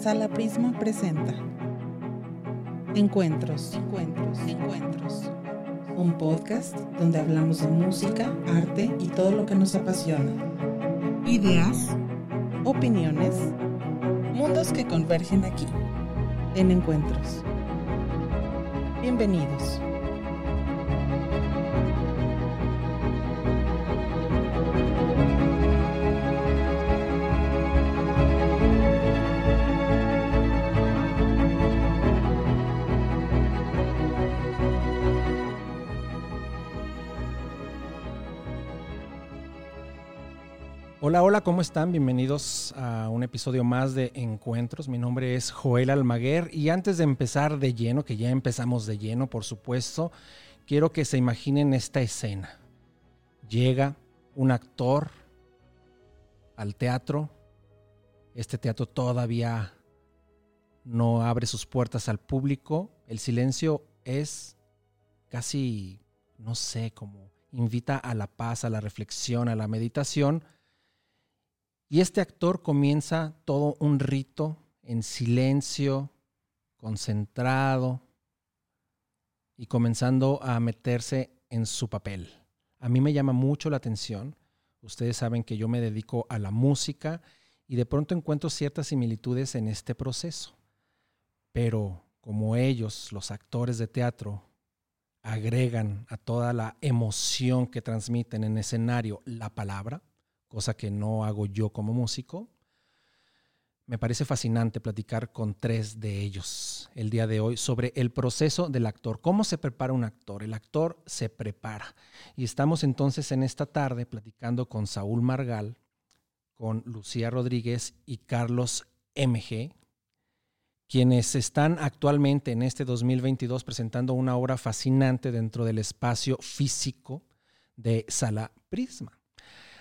Sala Prisma presenta Encuentros, Encuentros, Encuentros. Un podcast donde hablamos de música, arte y todo lo que nos apasiona. Ideas, opiniones, mundos que convergen aquí, en Encuentros. Bienvenidos. Hola, hola, ¿cómo están? Bienvenidos a un episodio más de Encuentros. Mi nombre es Joel Almaguer y antes de empezar de lleno, que ya empezamos de lleno, por supuesto, quiero que se imaginen esta escena. Llega un actor al teatro. Este teatro todavía no abre sus puertas al público. El silencio es casi, no sé, como invita a la paz, a la reflexión, a la meditación y este actor comienza todo un rito en silencio, concentrado y comenzando a meterse en su papel. A mí me llama mucho la atención. Ustedes saben que yo me dedico a la música y de pronto encuentro ciertas similitudes en este proceso. Pero como ellos, los actores de teatro, agregan a toda la emoción que transmiten en escenario la palabra, cosa que no hago yo como músico. Me parece fascinante platicar con tres de ellos el día de hoy sobre el proceso del actor. ¿Cómo se prepara un actor? El actor se prepara. Y estamos entonces en esta tarde platicando con Saúl Margal, con Lucía Rodríguez y Carlos MG, quienes están actualmente en este 2022 presentando una obra fascinante dentro del espacio físico de Sala Prisma.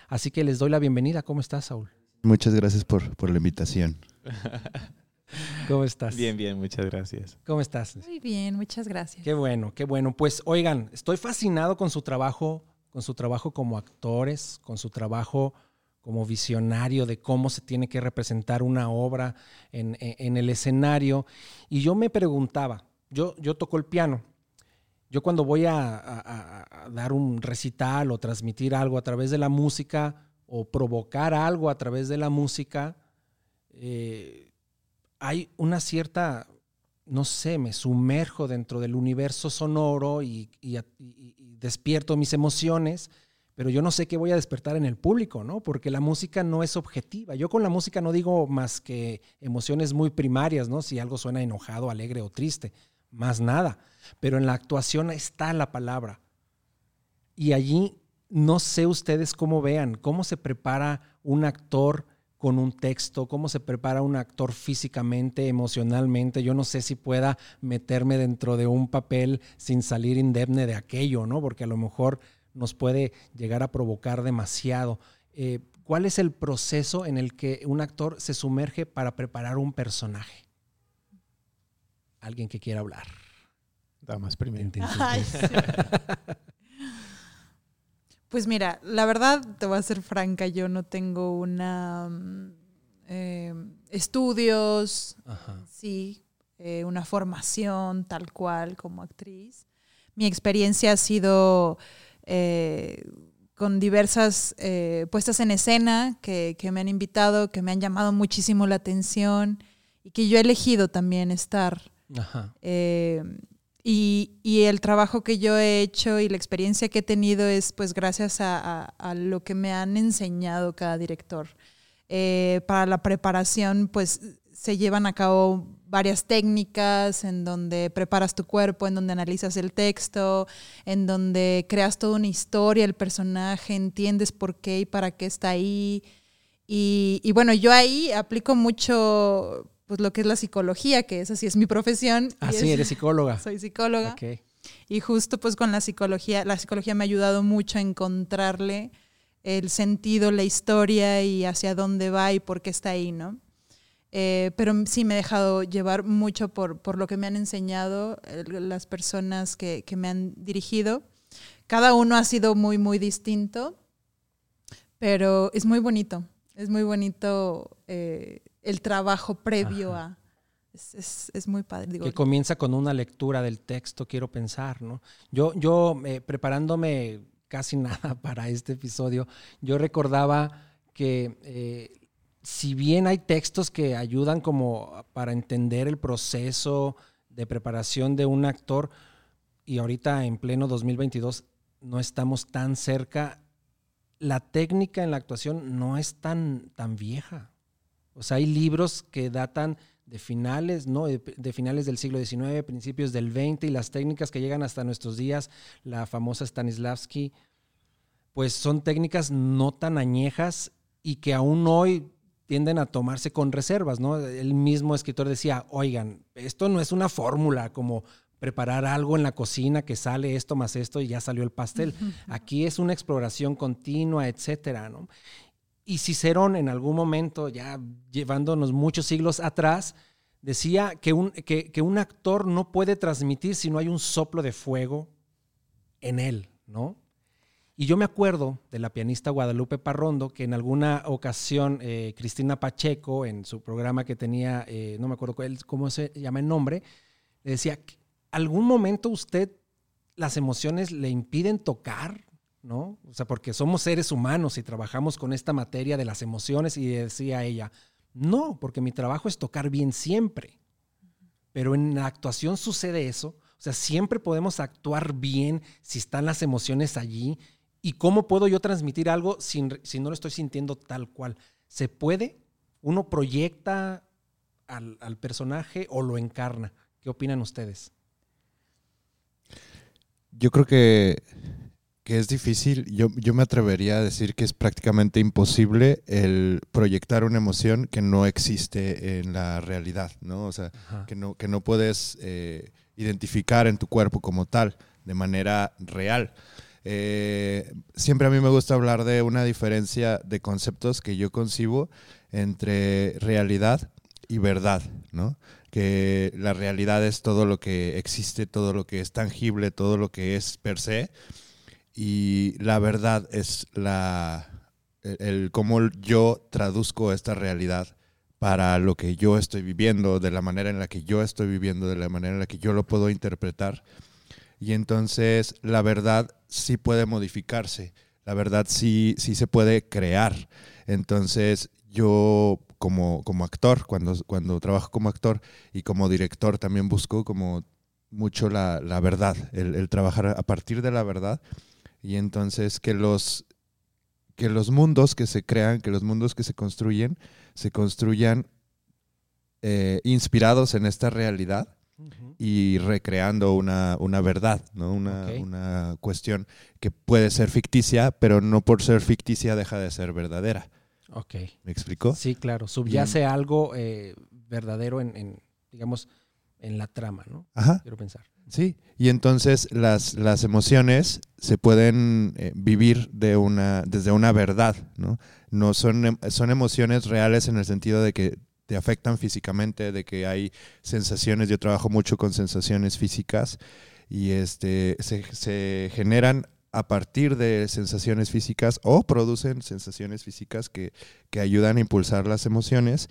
Así que les doy la bienvenida. ¿Cómo estás, Saúl? Muchas gracias por, por la invitación. ¿Cómo estás? Bien, bien, muchas gracias. ¿Cómo estás? Muy bien, muchas gracias. Qué bueno, qué bueno. Pues oigan, estoy fascinado con su trabajo, con su trabajo como actores, con su trabajo como visionario de cómo se tiene que representar una obra en, en el escenario. Y yo me preguntaba, yo, yo toco el piano yo cuando voy a, dar un recital o transmitir algo a través de la música o provocar algo a través de la música, eh, hay una cierta, no sé, me sumerjo dentro del universo sonoro y, despierto mis emociones, pero yo no sé qué voy a despertar en el público, ¿no? Porque la música no es objetiva. Yo con la música no digo más que emociones muy primarias, ¿no? Si algo suena enojado, alegre o triste más nada. Pero en la actuación está la palabra. Y allí no sé ustedes cómo vean, cómo se prepara un actor con un texto, cómo se prepara un actor físicamente, emocionalmente. Yo no sé si pueda meterme dentro de un papel sin salir indemne de aquello, ¿no? Porque a lo mejor nos puede llegar a provocar demasiado. Eh, ¿Cuál es el proceso en el que un actor se sumerge para preparar un personaje? Alguien que quiera hablar. Damas primero. Pues mira, la verdad, te voy a ser franca, yo no tengo una mm, eh, estudios, sí, eh, una formación tal cual como actriz. Mi experiencia ha sido eh, con diversas puestas en escena que, que, me han invitado, que me han llamado muchísimo la atención y que yo he elegido también estar eh, y, el trabajo que yo he hecho y la experiencia que he tenido es pues gracias a, lo que me han enseñado cada director. Eh, para la preparación pues se llevan a cabo varias técnicas, en donde preparas tu cuerpo, en donde analizas el texto, en donde creas toda una historia, el personaje, entiendes por qué y para qué está ahí. Y, y bueno, yo ahí aplico mucho pues lo que es la psicología, que es así es mi profesión. Ah, sí, eres psicóloga. Soy psicóloga. Okay. Y justo pues con la psicología, la psicología me ha ayudado mucho a encontrarle el sentido, la historia y hacia dónde va y por qué está ahí, ¿no? Eh, pero sí me he dejado llevar mucho por, por lo que me han enseñado las personas que, que, me han dirigido. Cada uno ha sido muy, muy distinto, pero es muy bonito. Es muy bonito eh, el trabajo previo a... Es, es, muy padre. Digo, que comienza con una lectura del texto, quiero pensar, ¿no? Yo, yo eh, preparándome casi nada para este episodio, yo recordaba que eh, si bien hay textos que ayudan como para entender el proceso de preparación de un actor, y ahorita en pleno 2022 no estamos tan cerca, la técnica en la actuación no es tan, tan vieja. O sea, hay libros que datan de finales, ¿no? De, finales del siglo XIX, principios del XX, y las técnicas que llegan hasta nuestros días, la famosa Stanislavski, pues son técnicas no tan añejas y que aún hoy tienden a tomarse con reservas, ¿no? El mismo escritor decía, oigan, esto no es una fórmula como preparar algo en la cocina que sale esto más esto y ya salió el pastel. Aquí es una exploración continua, etcétera, ¿no? Y Cicerón en algún momento, ya llevándonos muchos siglos atrás, decía que un, que, un actor no puede transmitir si no hay un soplo de fuego en él, ¿no? Y yo me acuerdo de la pianista Guadalupe Parrondo, que en alguna ocasión eh, Cristina Pacheco, en su programa que tenía, eh, no me acuerdo cómo se llama el nombre, decía, ¿algún momento usted las emociones le impiden tocar? ¿No? O sea, porque somos seres humanos y trabajamos con esta materia de las emociones y decía ella, no, porque mi trabajo es tocar bien siempre. Pero en la actuación sucede eso. O sea, siempre podemos actuar bien si están las emociones allí. ¿Y cómo puedo yo transmitir algo sin, si no lo estoy sintiendo tal cual? ¿Se puede? ¿Uno proyecta al, al personaje o lo encarna? ¿Qué opinan ustedes? Yo creo que que es difícil, yo, yo, me atrevería a decir que es prácticamente imposible el proyectar una emoción que no existe en la realidad, ¿no? O sea, que no, que no puedes eh, identificar en tu cuerpo como tal, de manera real. Eh, siempre a mí me gusta hablar de una diferencia de conceptos que yo concibo entre realidad y verdad, ¿no? Que la realidad es todo lo que existe, todo lo que es tangible, todo lo que es per se y la verdad es la, el, cómo yo traduzco esta realidad para lo que yo estoy viviendo, de la manera en la que yo estoy viviendo, de la manera en la que yo lo puedo interpretar. Y entonces la verdad sí puede modificarse, la verdad sí, sí se puede crear. Entonces yo como, como actor, cuando, cuando trabajo como actor y como director también busco como mucho la, la verdad, el, el, trabajar a partir de la verdad y entonces que los, que los mundos que se crean, que los mundos que se construyen, se construyan eh, inspirados en esta realidad y recreando una, verdad, ¿no? Una, una, cuestión que puede ser ficticia, pero no por ser ficticia deja de ser verdadera. Ok. ¿Me explicó? Sí, claro. Subyace algo eh, verdadero en, en, digamos, en la trama, ¿no? Ajá. Quiero pensar. Sí, y entonces las, las emociones se pueden eh, vivir de una, desde una verdad, ¿no? No son, son emociones reales en el sentido de que te afectan físicamente, de que hay sensaciones, yo trabajo mucho con sensaciones físicas y este, se, se generan a partir de sensaciones físicas o producen sensaciones físicas que, que ayudan a impulsar las emociones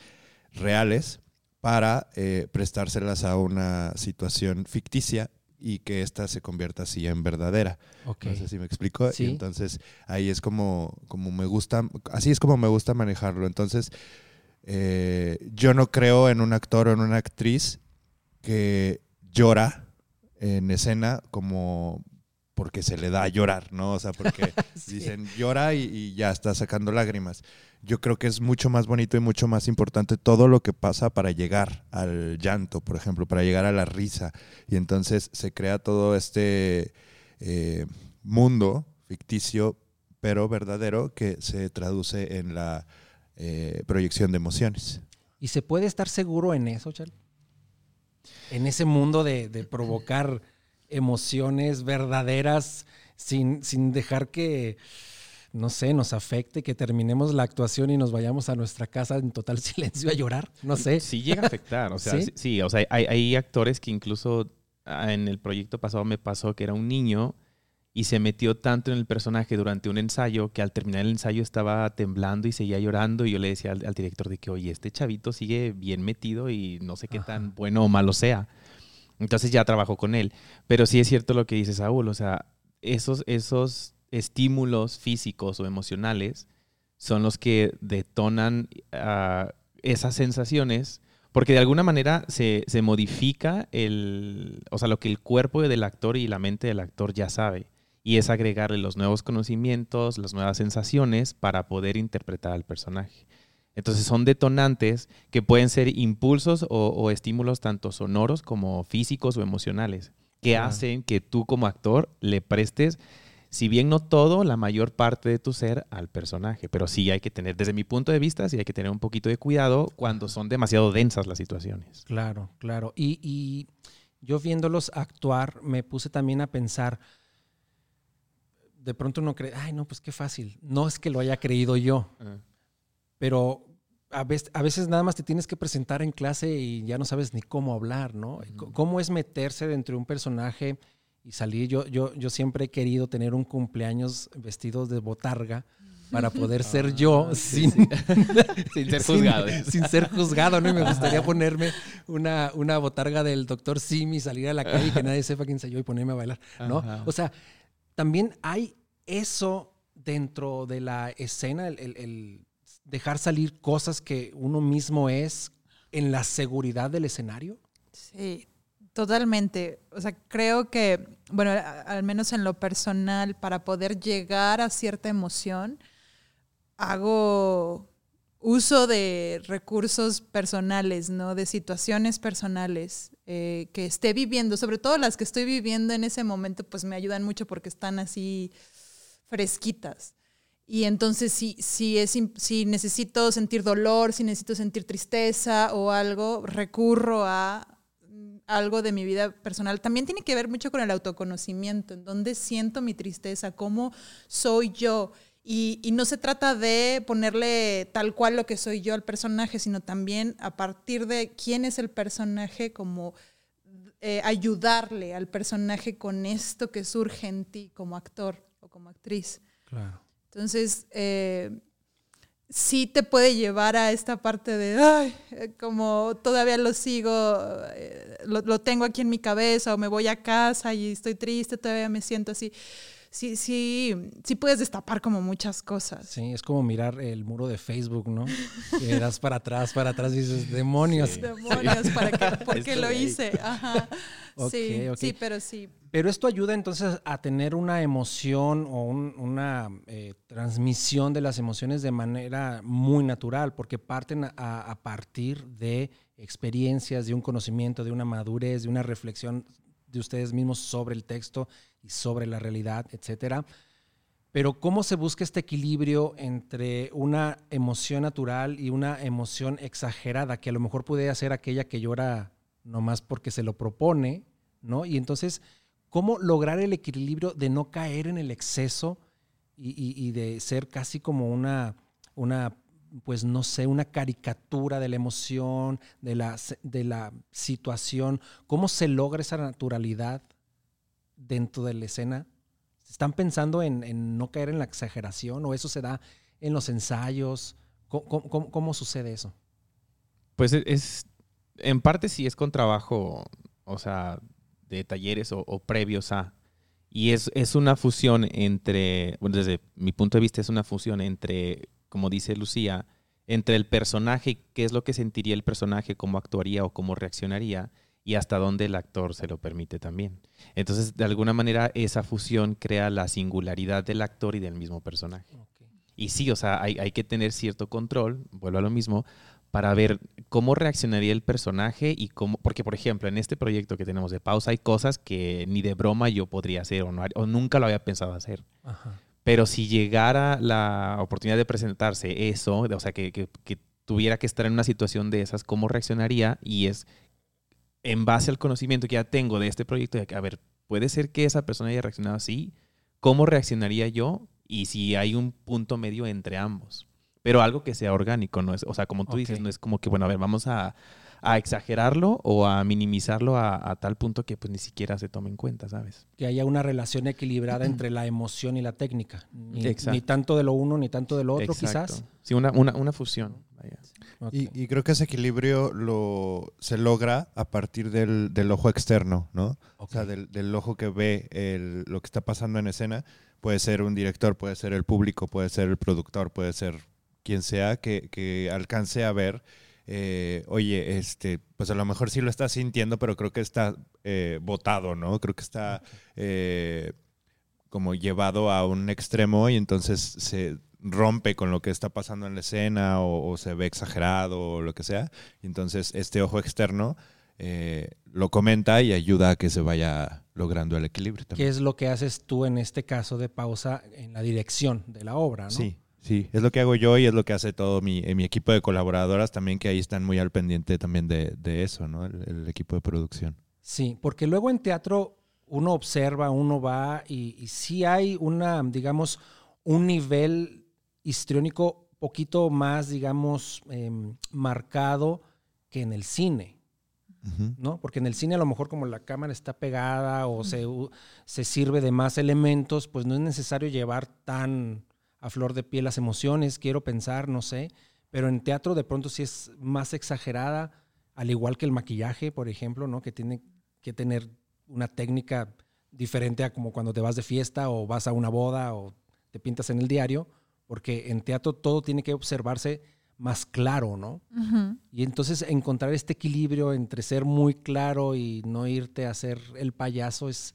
reales para eh, prestárselas a una situación ficticia y que ésta se convierta así en verdadera. No sé si me explico. Y entonces ahí es como, como me gusta, así es como me gusta manejarlo. Entonces, eh, yo no creo en un actor o en una actriz que llora en escena como porque se le da a llorar, ¿no? O sea, porque dicen llora y, ya está sacando lágrimas. Yo creo que es mucho más bonito y mucho más importante todo lo que pasa para llegar al llanto, por ejemplo, para llegar a la risa. Y entonces se crea todo este eh, mundo ficticio, pero verdadero, que se traduce en la eh, proyección de emociones. ¿Y se puede estar seguro en eso, Chal? En ese mundo de, de provocar emociones verdaderas sin, sin dejar que, no sé, nos afecte, que terminemos la actuación y nos vayamos a nuestra casa en total silencio a llorar, no sé. Sí llega a afectar, o sea, sí, o sea, hay, hay, actores que incluso ah, en el proyecto pasado me pasó que era un niño y se metió tanto en el personaje durante un ensayo que al terminar el ensayo estaba temblando y seguía llorando y yo le decía al, director de que, oye, este chavito sigue bien metido y no sé qué tan bueno o malo sea. Entonces ya trabajo con él. Pero sí es cierto lo que dice Saúl, o sea, esos, esos estímulos físicos o emocionales son los que detonan ah, esas sensaciones, porque de alguna manera se, se, modifica el, o sea, lo que el cuerpo del actor y la mente del actor ya sabe, y es agregarle los nuevos conocimientos, las nuevas sensaciones para poder interpretar al personaje. Entonces son detonantes que pueden ser impulsos o, estímulos tanto sonoros como físicos o emocionales, que hacen que tú como actor le prestes, si bien no todo, la mayor parte de tu ser al personaje. Pero sí hay que tener, desde mi punto de vista, sí hay que tener un poquito de cuidado cuando son demasiado densas las situaciones. Claro, claro. Y, yo viéndolos actuar, me puse también a pensar, de pronto uno cree, ay, no, pues qué fácil. No es que lo haya creído yo. Ah pero a veces, nada más te tienes que presentar en clase y ya no sabes ni cómo hablar, ¿no? ¿Cómo es meterse dentro de un personaje y salir? Yo, yo, yo siempre he querido tener un cumpleaños vestido de botarga para poder ser yo ah, sin, ser juzgado. Sin, ser juzgado, ¿no? Y me gustaría ponerme una, una botarga del doctor Simi, salir a la calle y que nadie sepa quién soy yo y ponerme a bailar, ¿no? O sea, también hay eso dentro de la escena, el dejar salir cosas que uno mismo es en la seguridad del escenario? Sí, totalmente. O sea, creo que, bueno, al menos en lo personal, para poder llegar a cierta emoción, hago uso de recursos personales, ¿no? De situaciones personales eh, que esté viviendo, sobre todo las que estoy viviendo en ese momento, pues me ayudan mucho porque están así fresquitas. Y entonces si, si, es, si necesito sentir dolor, si necesito sentir tristeza o algo, recurro a algo de mi vida personal. También tiene que ver mucho con el autoconocimiento, en dónde siento mi tristeza, cómo soy yo. Y, y, no se trata de ponerle tal cual lo que soy yo al personaje, sino también a partir de quién es el personaje, como eh, ayudarle al personaje con esto que surge en ti como actor o como actriz. Claro. Entonces, eh, sí te puede llevar a esta parte de, ay, eh, como todavía lo sigo, eh, lo, tengo aquí en mi cabeza o me voy a casa y estoy triste, todavía me siento así. Sí, sí, sí puedes destapar como muchas cosas. Sí, es como mirar el muro de Facebook, ¿no? Que das para atrás, para atrás y dices, demonios. Demonios, ¿para qué? ¿por qué lo hice? Ajá. sí, sí, pero sí. Pero esto ayuda entonces a tener una emoción o una eh, transmisión de las emociones de manera muy natural, porque parten a, partir de experiencias, de un conocimiento, de una madurez, de una reflexión de ustedes mismos sobre el texto y sobre la realidad, etcétera. Pero ¿cómo se busca este equilibrio entre una emoción natural y una emoción exagerada, que a lo mejor puede ser aquella que llora nomás porque se lo propone, ¿no? Y entonces, ¿cómo lograr el equilibrio de no caer en el exceso y, de ser casi como una, una, pues no sé, una caricatura de la emoción, de la, de la situación? ¿Cómo se logra esa naturalidad dentro de la escena? ¿Están pensando en, no caer en la exageración o eso se da en los ensayos? ¿Cómo, sucede eso? Pues es, en parte sí es con trabajo, o sea, de talleres o, previos a. Y es, es, una fusión entre, bueno, desde mi punto de vista es una fusión entre, como dice Lucía, entre el personaje, qué es lo que sentiría el personaje, cómo actuaría o cómo reaccionaría, y hasta dónde el actor se lo permite también. Entonces, de alguna manera, esa fusión crea la singularidad del actor y del mismo personaje. Y sí, o sea, hay, hay, que tener cierto control, vuelvo a lo mismo, para ver cómo reaccionaría el personaje y cómo, porque por ejemplo, en este proyecto que tenemos de pausa hay cosas que ni de broma yo podría hacer o, no, o nunca lo había pensado hacer. Pero si llegara la oportunidad de presentarse eso, o sea, que, que, que tuviera que estar en una situación de esas, ¿cómo reaccionaría? Y es en base al conocimiento que ya tengo de este proyecto, de que, a ver, puede ser que esa persona haya reaccionado así, ¿cómo reaccionaría yo? Y si hay un punto medio entre ambos. Pero algo que sea orgánico, no es, o sea, como tú dices, no es como que, bueno, a ver, vamos a, exagerarlo o a minimizarlo a, tal punto que pues ni siquiera se tome en cuenta, ¿sabes? Que haya una relación equilibrada entre la emoción y la técnica. Ni, tanto de lo uno ni tanto de lo otro, quizás. Sí, una, una, una fusión. Y, creo que ese equilibrio lo, se logra a partir del, del ojo externo, ¿no? O sea, del, del, ojo que ve el, lo que está pasando en escena. Puede ser un director, puede ser el público, puede ser el productor, puede ser quien sea que, que alcance a ver. Eh, oye, este, pues a lo mejor sí lo está sintiendo, pero creo que está eh, botado, ¿no? Creo que está eh, como llevado a un extremo y entonces se rompe con lo que está pasando en la escena o, se ve exagerado o lo que sea. entonces este ojo externo eh, lo comenta y ayuda a que se vaya logrando el equilibrio. ¿Qué es lo que haces tú en este caso de pausa en la dirección de la obra? ¿no? Sí, sí, es lo que hago yo y es lo que hace todo mi, mi equipo de colaboradoras también, que ahí están muy al pendiente también de, de eso, ¿no? El, equipo de producción. Sí, porque luego en teatro uno observa, uno va y, y sí hay una, digamos, un nivel histriónico poquito más, digamos, em, marcado que en el cine. ¿no? Porque en el cine a lo mejor como la cámara está pegada o se, se, sirve de más elementos, pues no es necesario llevar tan a flor de piel las emociones, quiero pensar, no sé, pero en teatro de pronto sí es más exagerada, al igual que el maquillaje, por ejemplo, ¿no? Que tiene que tener una técnica diferente a como cuando te vas de fiesta o vas a una boda o te pintas en el diario porque en teatro todo tiene que observarse más claro, ¿no? Y entonces encontrar este equilibrio entre ser muy claro y no irte a hacer el payaso es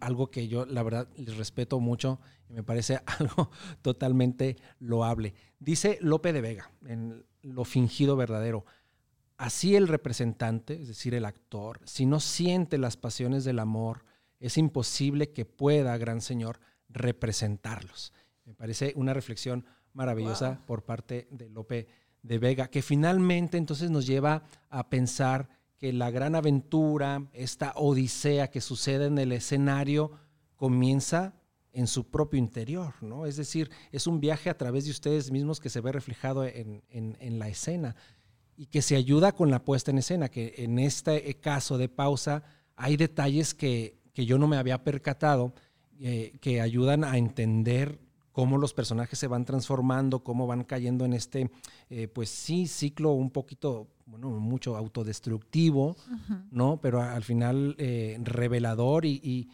algo que yo, la verdad, les respeto mucho me parece algo totalmente loable. Dice Lope de Vega, en Lo fingido verdadero, así el representante, es decir, el actor, si no siente las pasiones del amor, es imposible que pueda, gran señor, representarlos. Me parece una reflexión maravillosa por parte de Lope de Vega, que finalmente entonces nos lleva a pensar que la gran aventura, esta odisea que sucede en el escenario, comienza en su propio interior, ¿no? Es decir, es un viaje a través de ustedes mismos que se ve reflejado en, la escena y que se ayuda con la puesta en escena, que en este caso de pausa hay detalles que, yo no me había percatado, eh, que ayudan a entender cómo los personajes se van transformando, cómo van cayendo en este, eh, pues sí, ciclo un poquito, bueno, mucho autodestructivo, ¿no? Pero al final eh, revelador y,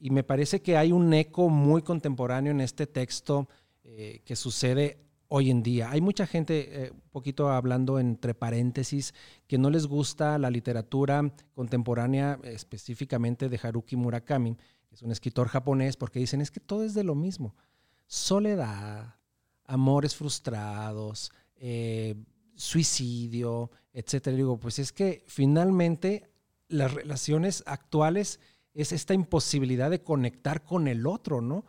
me parece que hay un eco muy contemporáneo en este texto eh, que sucede hoy en día. Hay mucha gente, un poquito hablando entre paréntesis, que no les gusta la literatura contemporánea, específicamente de Haruki Murakami, que es un escritor japonés, porque dicen es que todo es de lo mismo soledad, amores frustrados, eh, suicidio, etcétera. Digo, pues es que finalmente las relaciones actuales es esta imposibilidad de conectar con el otro, ¿no?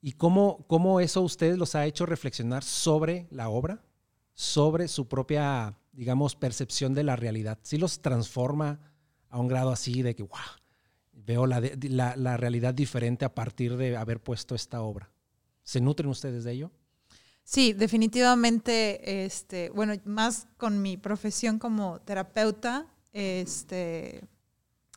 Y cómo, cómo eso a ustedes los ha hecho reflexionar sobre la obra, sobre su propia, digamos, percepción de la realidad. Si los transforma a un grado así de que, wow, veo la, la realidad diferente a partir de haber puesto esta obra. ¿Se nutren ustedes de ello? Sí, definitivamente, este, bueno, más con mi profesión como terapeuta, este,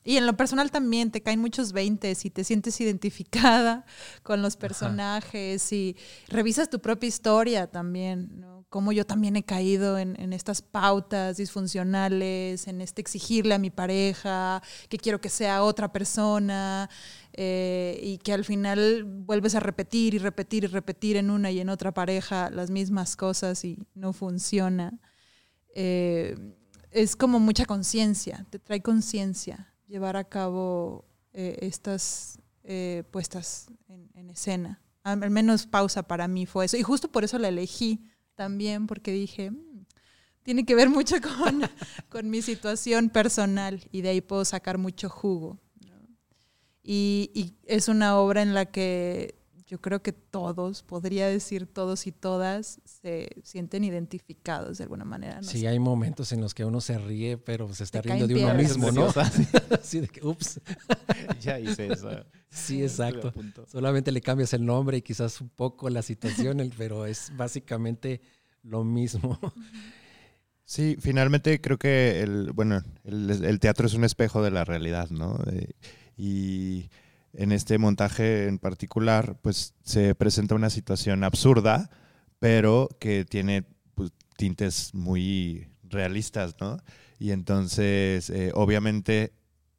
y en lo personal también te caen muchos veintes y te sientes identificada con los personajes y revisas tu propia historia también, ¿no? Cómo yo también he caído en, en, estas pautas disfuncionales, en este exigirle a mi pareja que quiero que sea otra persona. Eh, y que al final vuelves a repetir y repetir y repetir en una y en otra pareja las mismas cosas y no funciona. Eh, es como mucha conciencia, te trae conciencia llevar a cabo eh, estas eh, puestas en, escena. Al, menos pausa para mí fue eso. Y justo por eso la elegí también, porque dije, mm, tiene que ver mucho con, con, mi situación personal y de ahí puedo sacar mucho jugo. Y, y es una obra en la que yo creo que todos, podría decir todos y todas, se sienten identificados de alguna manera. sí, hay momentos en los que uno se ríe, pero se está riendo de uno mismo, ¿no? Así de que, ups. ya hice eso. Sí, exacto. Solamente le cambias el nombre y quizás un poco la situación, pero es básicamente lo mismo. Sí, finalmente creo que el, bueno, el, teatro es un espejo de la realidad, ¿no? Eh, y en este montaje en particular, pues se presenta una situación absurda, pero que tiene pues, tintes muy realistas, ¿no? Y entonces, eh, obviamente,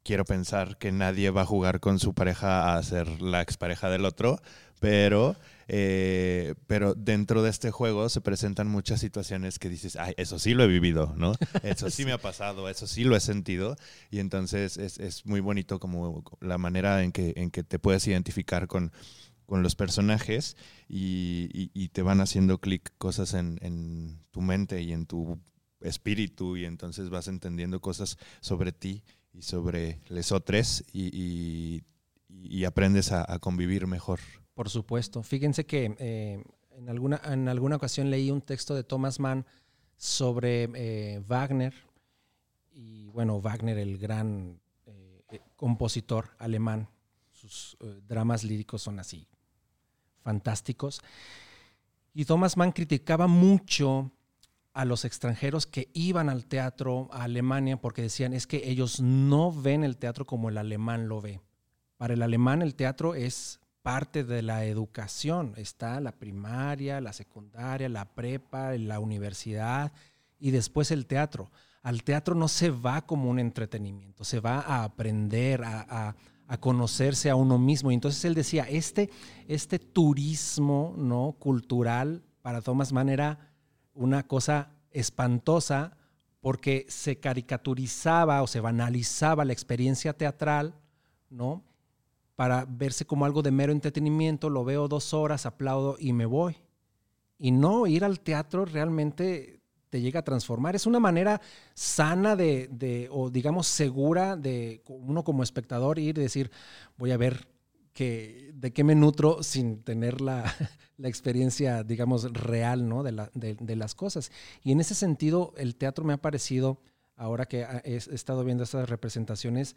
quiero pensar que nadie va a jugar con su pareja a ser la expareja del otro, pero eh, pero dentro de este juego se presentan muchas situaciones que dices, ay, eso sí lo he vivido, ¿no? Eso sí me ha pasado, eso sí lo he sentido. Y entonces es, muy bonito como la manera en que, en que te puedes identificar con, los personajes y, te van haciendo clic cosas en, tu mente y en tu espíritu y entonces vas entendiendo cosas sobre ti y sobre les otros y, aprendes a convivir mejor. Por supuesto. Fíjense que eh, en, alguna, en alguna ocasión leí un texto de Thomas Mann sobre eh, Wagner. Y bueno, Wagner, el gran eh, compositor alemán, sus dramas líricos son así, fantásticos. Y Thomas Mann criticaba mucho a los extranjeros que iban al teatro a Alemania porque decían es que ellos no ven el teatro como el alemán lo ve. Para el alemán el teatro es parte de la educación. Está la primaria, la secundaria, la prepa, la universidad y después el teatro. Al teatro no se va como un entretenimiento, se va a aprender, a, conocerse a uno mismo. Y entonces él decía, este, este turismo ¿no? cultural para Thomas Mann era una cosa espantosa porque se caricaturizaba o se banalizaba la experiencia teatral, ¿no? Para verse como algo de mero entretenimiento, lo veo dos horas, aplaudo y me voy. Y no, ir al teatro realmente te llega a transformar. Es una manera sana de, o digamos segura de uno como espectador ir y decir, voy a ver que, de qué me nutro sin tener la, experiencia, digamos, real ¿no? de, de, las cosas. Y en ese sentido, el teatro me ha parecido, ahora que he estado viendo estas representaciones,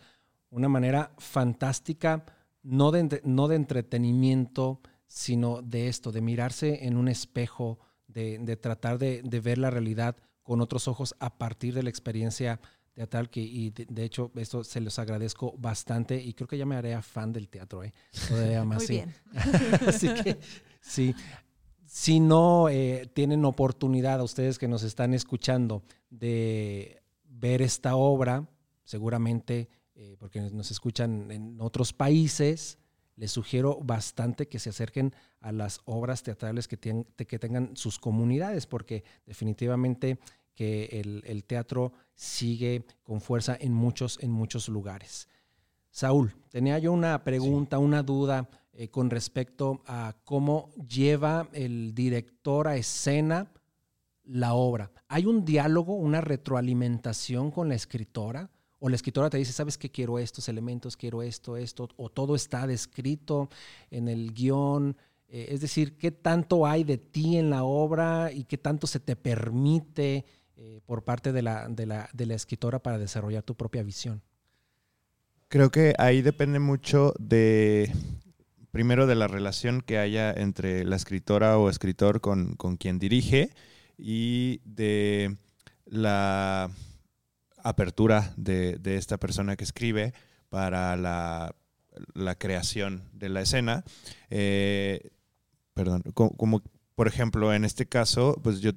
una manera fantástica no de, no de entretenimiento, sino de esto, de mirarse en un espejo, de, tratar de, ver la realidad con otros ojos a partir de la experiencia teatral que y de, hecho esto se los agradezco bastante y creo que ya me haré fan del teatro ¿eh? todavía más Muy bien. así que sí si no eh, tienen oportunidad a ustedes que nos están escuchando de ver esta obra seguramente eh, porque nos escuchan en otros países, les sugiero bastante que se acerquen a las obras teatrales que, que tengan sus comunidades, porque definitivamente que el, teatro sigue con fuerza en muchos, en muchos lugares. Saúl, tenía yo una pregunta, una duda eh, con respecto a cómo lleva el director a escena la obra. ¿Hay un diálogo, una retroalimentación con la escritora? O la escritora te dice, sabes que quiero estos elementos, quiero esto, esto, o todo está descrito en el guion. Eh, es decir, ¿qué tanto hay de ti en la obra y qué tanto se te permite eh, por parte de la, de, la, de la escritora para desarrollar tu propia visión? Creo que ahí depende mucho de, primero, de la relación que haya entre la escritora o escritor con, con quien dirige y de la apertura de, esta persona que escribe para la, creación de la escena. Eh, perdón, como, por ejemplo en este caso, pues yo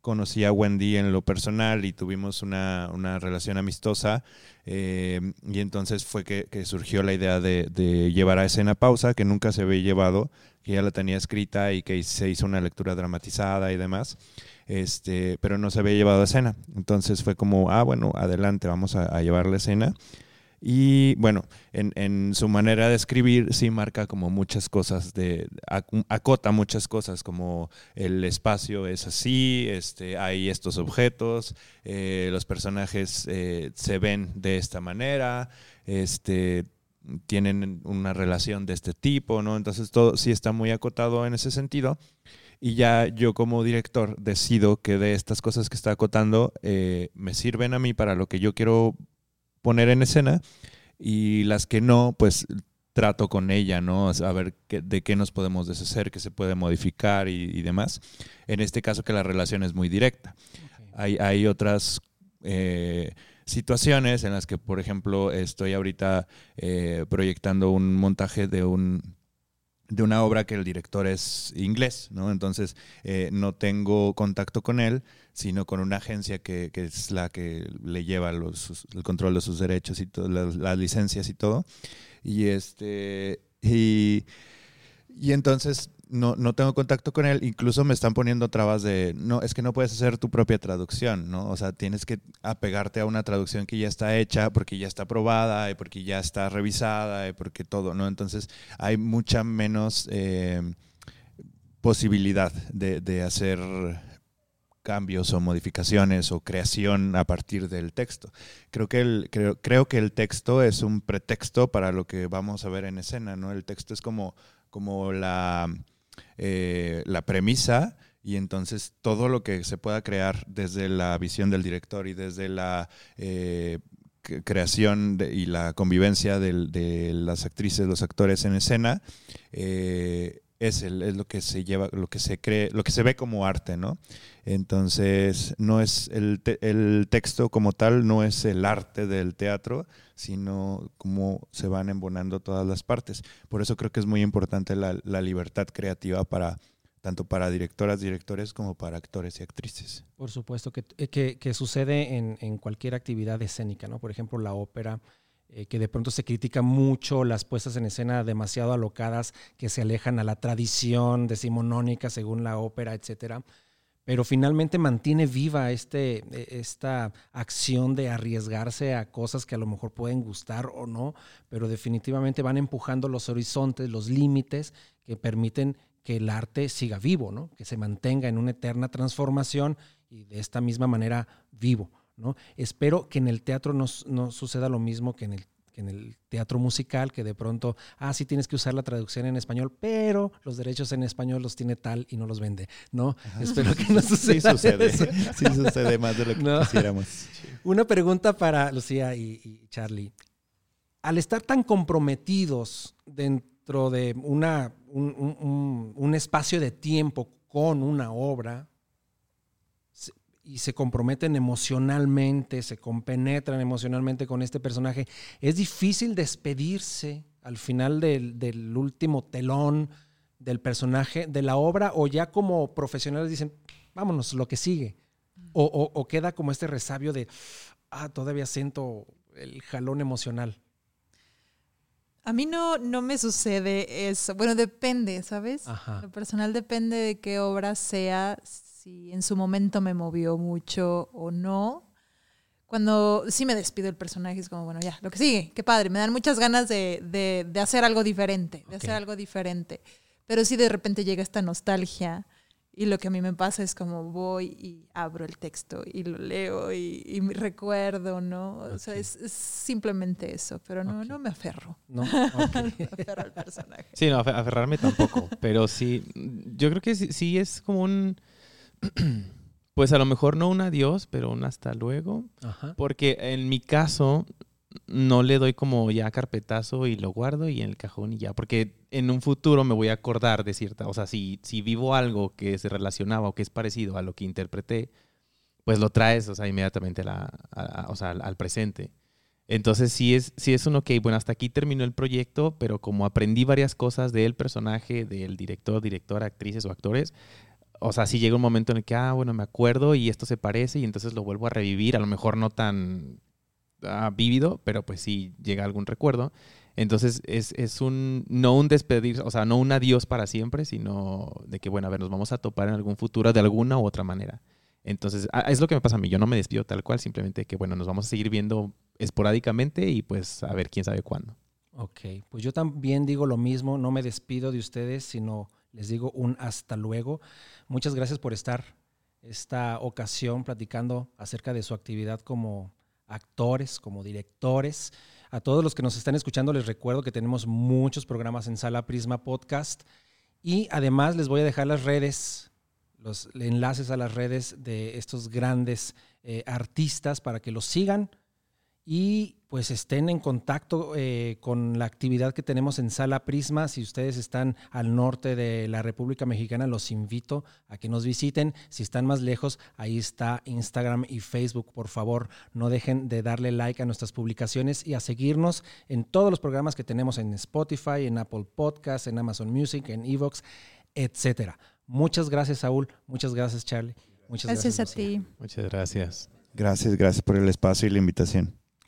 conocí a Wendy en lo personal y tuvimos una, relación amistosa eh, y entonces fue que, surgió la idea de, llevar a escena pausa que nunca se había llevado que ya la tenía escrita y que se hizo una lectura dramatizada y demás, este, pero no se había llevado a escena. Entonces fue como, ah, bueno, adelante, vamos a, a llevar la escena. Y bueno, en, su manera de escribir sí marca como muchas cosas, de, acota muchas cosas, como el espacio es así, este, hay estos objetos, eh, los personajes eh, se ven de esta manera, este, tienen una relación de este tipo, ¿no? Entonces todo sí está muy acotado en ese sentido. Y ya yo como director decido que de estas cosas que está acotando eh, me sirven a mí para lo que yo quiero poner en escena y las que no, pues trato con ella, ¿no? A ver qué, de qué nos podemos deshacer, qué se puede modificar y, demás. En este caso que la relación es muy directa. Hay, hay, otras eh, situaciones en las que, por ejemplo, estoy ahorita eh, proyectando un montaje de un de una obra que el director es inglés, ¿no? Entonces eh, no tengo contacto con él, sino con una agencia que, es la que le lleva el control de sus derechos y las, licencias y todo. Y este y, y entonces no, no tengo contacto con él, incluso me están poniendo trabas de, no, es que no puedes hacer tu propia traducción, ¿no? O sea, tienes que apegarte a una traducción que ya está hecha, porque ya está aprobada, y porque ya está revisada, y porque todo, ¿no? Entonces hay mucha menos eh, posibilidad de, hacer cambios o modificaciones o creación a partir del texto. Creo que el, creo, creo que el texto es un pretexto para lo que vamos a ver en escena, ¿no? El texto es como, como la eh, la premisa y entonces todo lo que se pueda crear desde la visión del director y desde la eh, creación y la convivencia de, las actrices, los actores en escena, eh, es, el, es, lo que se lleva, lo que se cree, lo que se ve como arte, ¿no? Entonces, no es el, el texto como tal, no es el arte del teatro, sino cómo se van embonando todas las partes. Por eso creo que es muy importante la, la libertad creativa para tanto para directoras, directores como para actores y actrices. Por supuesto, que, que, que sucede en, en, cualquier actividad escénica, ¿no? Por ejemplo, la ópera, eh, que de pronto se critica mucho las puestas en escena demasiado alocadas que se alejan a la tradición decimonónica según la ópera, etcétera. Pero finalmente mantiene viva este, e, esta acción de arriesgarse a cosas que a lo mejor pueden gustar o no, pero definitivamente van empujando los horizontes, los límites que permiten que el arte siga vivo, ¿no? que se mantenga en una eterna transformación y de esta misma manera vivo. ¿No? Espero que en el teatro no, suceda lo mismo que en el en el teatro musical, que de pronto, ah, sí tienes que usar la traducción en español, pero los derechos en español los tiene tal y no los vende, ¿no? Espero que no suceda. Sí sucede, sí sucede más de lo que quisiéramos. Una pregunta para Lucía y, Charlie. Al estar tan comprometidos dentro de una, un espacio de tiempo con una obra, y se comprometen emocionalmente, se compenetran emocionalmente con este personaje, es difícil despedirse al final del, último telón del personaje, de la obra, o ya como profesionales dicen, vámonos, lo que sigue. O, queda como este resabio de, ah, todavía siento el jalón emocional. A mí no, no me sucede eso. Bueno, depende, ¿sabes? Lo personal depende de qué obra sea si en su momento me movió mucho o no. Cuando sí me despido el personaje, es como, bueno, ya, lo que sigue, qué padre, me dan muchas ganas de, hacer algo diferente, de hacer algo diferente. Pero sí de repente llega esta nostalgia y lo que a mí me pasa es como voy y abro el texto y lo leo y, y recuerdo, ¿no? O sea, es, simplemente eso, pero no, no me aferro. No, me aferro al personaje. Sí, no, aferrarme tampoco, pero sí, yo creo que sí es como un pues a lo mejor no un adiós, pero un hasta luego. Porque en mi caso no le doy como ya carpetazo y lo guardo y en el cajón y ya. Porque en un futuro me voy a acordar de cierta, o sea, si, si vivo algo que se relacionaba o que es parecido a lo que interpreté, pues lo traes, o sea, inmediatamente la, o sea, al, presente. Entonces sí es, sí es un ok, bueno, hasta aquí terminó el proyecto, pero como aprendí varias cosas del personaje, del director, directora, actrices o actores, o sea, sí llega un momento en el que, ah, bueno, me acuerdo y esto se parece y entonces lo vuelvo a revivir, a lo mejor no tan ah, vívido, pero pues sí llega algún recuerdo. Entonces es, es, un, no un despedir, o sea, no un adiós para siempre, sino de que, bueno, a ver, nos vamos a topar en algún futuro de alguna u otra manera. Entonces, es lo que me pasa a mí, yo no me despido tal cual, simplemente que, bueno, nos vamos a seguir viendo esporádicamente y pues a ver quién sabe cuándo. Ok, pues yo también digo lo mismo, no me despido de ustedes, sino les digo un hasta luego. Muchas gracias por estar esta ocasión platicando acerca de su actividad como actores, como directores. A todos los que nos están escuchando les recuerdo que tenemos muchos programas en Sala Prisma Podcast y además les voy a dejar las redes, los enlaces a las redes de estos grandes eh, artistas para que los sigan y pues estén en contacto eh, con la actividad que tenemos en Sala Prisma. Si ustedes están al norte de la República Mexicana, los invito a que nos visiten. Si están más lejos, ahí está Instagram y Facebook. Por favor, no dejen de darle like a nuestras publicaciones y a seguirnos en todos los programas que tenemos en Spotify, en Apple Podcasts, en Amazon Music, en Evox, etcétera. Muchas gracias, Saúl. Muchas gracias, Charlie. Muchas gracias, gracias a ti. Muchas gracias. Gracias, gracias por el espacio y la invitación.